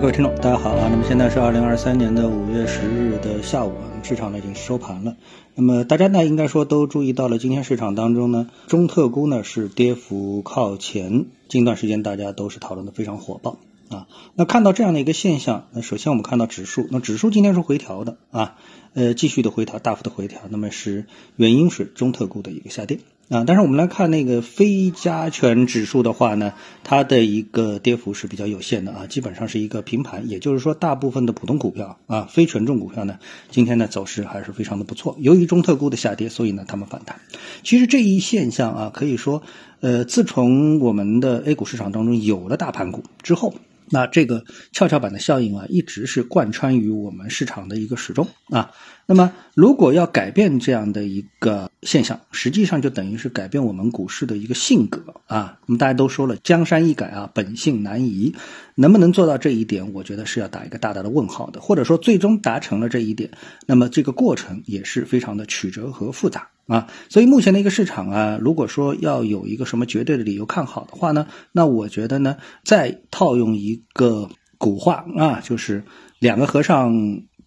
各位听众，大家好啊！那么现在是二零二三年的五月十日的下午啊，市场呢已经收盘了。那么大家呢应该说都注意到了，今天市场当中呢，中特估呢是跌幅靠前，近段时间大家都是讨论的非常火爆啊。那看到这样的一个现象，那首先我们看到指数，那指数今天是回调的啊，呃，继续的回调，大幅的回调。那么是原因是中特估的一个下跌。啊，但是我们来看那个非加权指数的话呢，它的一个跌幅是比较有限的啊，基本上是一个平盘。也就是说，大部分的普通股票啊，非权重股票呢，今天的走势还是非常的不错。由于中特估的下跌，所以呢，他们反弹。其实这一现象啊，可以说，呃，自从我们的 A 股市场当中有了大盘股之后。那这个跷跷板的效应啊，一直是贯穿于我们市场的一个始终啊。那么，如果要改变这样的一个现象，实际上就等于是改变我们股市的一个性格啊。那么大家都说了，江山易改啊，本性难移。能不能做到这一点，我觉得是要打一个大大的问号的。或者说，最终达成了这一点，那么这个过程也是非常的曲折和复杂啊。所以目前的一个市场啊，如果说要有一个什么绝对的理由看好的话呢，那我觉得呢，再套用一个古话啊，就是两个和尚。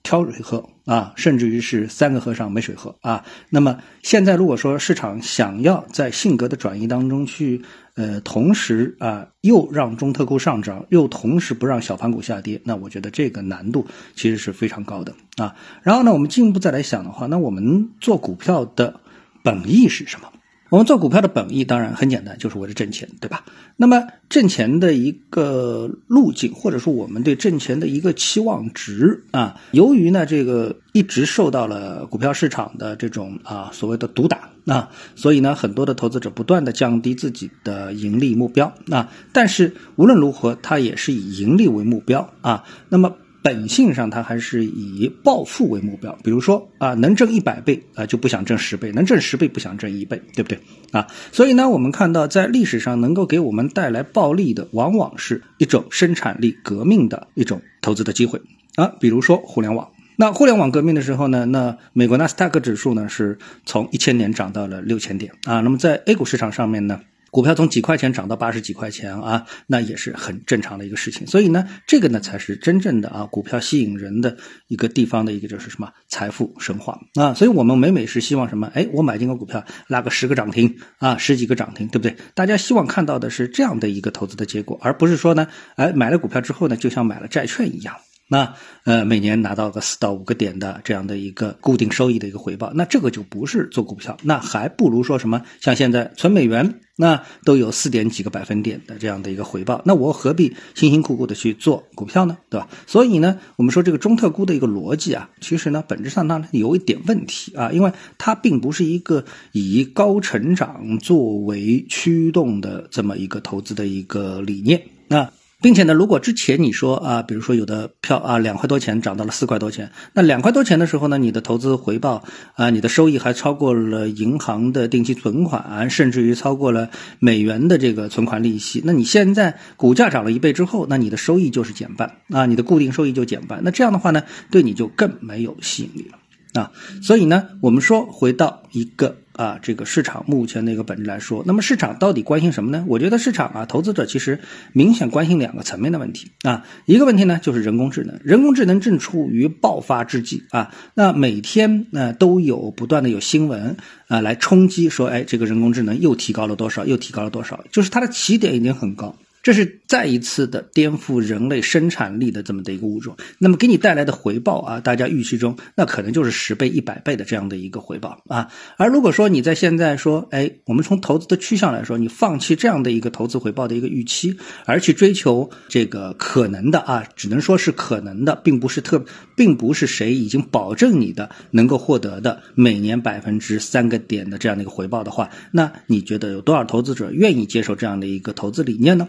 挑水喝啊，甚至于是三个和尚没水喝啊。那么现在如果说市场想要在性格的转移当中去，呃，同时啊，又让中特估上涨，又同时不让小盘股下跌，那我觉得这个难度其实是非常高的啊。然后呢，我们进一步再来想的话，那我们做股票的本意是什么？我们做股票的本意当然很简单，就是为了挣钱，对吧？那么挣钱的一个路径，或者说我们对挣钱的一个期望值啊，由于呢这个一直受到了股票市场的这种啊所谓的毒打啊，所以呢很多的投资者不断的降低自己的盈利目标啊，但是无论如何，它也是以盈利为目标啊，那么。本性上，它还是以暴富为目标。比如说啊，能挣一百倍啊，就不想挣十倍；能挣十倍，不想挣一倍，对不对啊？所以呢，我们看到在历史上能够给我们带来暴利的，往往是一种生产力革命的一种投资的机会啊。比如说互联网，那互联网革命的时候呢，那美国纳斯达克指数呢是从一千点涨到了六千点啊。那么在 A 股市场上面呢？股票从几块钱涨到八十几块钱啊，那也是很正常的一个事情。所以呢，这个呢才是真正的啊，股票吸引人的一个地方的一个就是什么财富神话啊。所以我们每每是希望什么？哎，我买进个股票拉个十个涨停啊，十几个涨停，对不对？大家希望看到的是这样的一个投资的结果，而不是说呢，哎，买了股票之后呢，就像买了债券一样。那呃，每年拿到个四到五个点的这样的一个固定收益的一个回报，那这个就不是做股票，那还不如说什么像现在存美元，那都有四点几个百分点的这样的一个回报，那我何必辛辛苦苦的去做股票呢？对吧？所以呢，我们说这个中特估的一个逻辑啊，其实呢，本质上呢有一点问题啊，因为它并不是一个以高成长作为驱动的这么一个投资的一个理念那。并且呢，如果之前你说啊，比如说有的票啊，两块多钱涨到了四块多钱，那两块多钱的时候呢，你的投资回报啊，你的收益还超过了银行的定期存款，甚至于超过了美元的这个存款利息。那你现在股价涨了一倍之后，那你的收益就是减半啊，你的固定收益就减半。那这样的话呢，对你就更没有吸引力了。啊，所以呢，我们说回到一个啊，这个市场目前的一个本质来说，那么市场到底关心什么呢？我觉得市场啊，投资者其实明显关心两个层面的问题啊。一个问题呢，就是人工智能，人工智能正处于爆发之际啊。那每天呢都有不断的有新闻啊来冲击，说哎，这个人工智能又提高了多少，又提高了多少，就是它的起点已经很高。这是再一次的颠覆人类生产力的这么的一个物种，那么给你带来的回报啊，大家预期中那可能就是十倍、一百倍的这样的一个回报啊。而如果说你在现在说，哎，我们从投资的趋向来说，你放弃这样的一个投资回报的一个预期，而去追求这个可能的啊，只能说是可能的，并不是特，并不是谁已经保证你的能够获得的每年百分之三个点的这样的一个回报的话，那你觉得有多少投资者愿意接受这样的一个投资理念呢？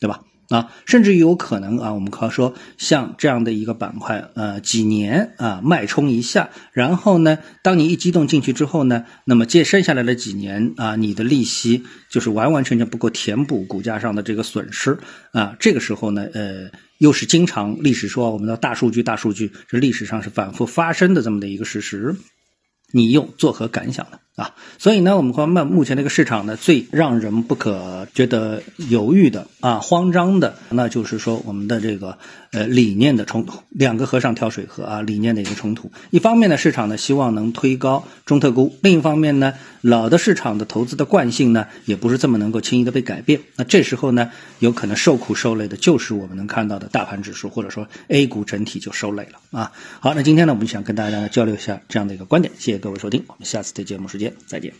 对吧？啊，甚至于有可能啊，我们可说像这样的一个板块，呃，几年啊脉冲一下，然后呢，当你一激动进去之后呢，那么借剩下来的几年啊，你的利息就是完完全全不够填补股价上的这个损失啊。这个时候呢，呃，又是经常历史说我们的大数据，大数据是历史上是反复发生的这么的一个事实。你又作何感想呢？啊，所以呢，我们看目目前这个市场呢，最让人不可觉得犹豫的啊，慌张的，那就是说我们的这个呃理念的冲突，两个和尚挑水喝啊，理念的一个冲突。一方面呢，市场呢希望能推高中特估；另一方面呢，老的市场的投资的惯性呢，也不是这么能够轻易的被改变。那这时候呢，有可能受苦受累的就是我们能看到的大盘指数，或者说 A 股整体就受累了啊。好，那今天呢，我们想跟大家交流一下这样的一个观点。谢谢各位收听，我们下次的节目时间再见。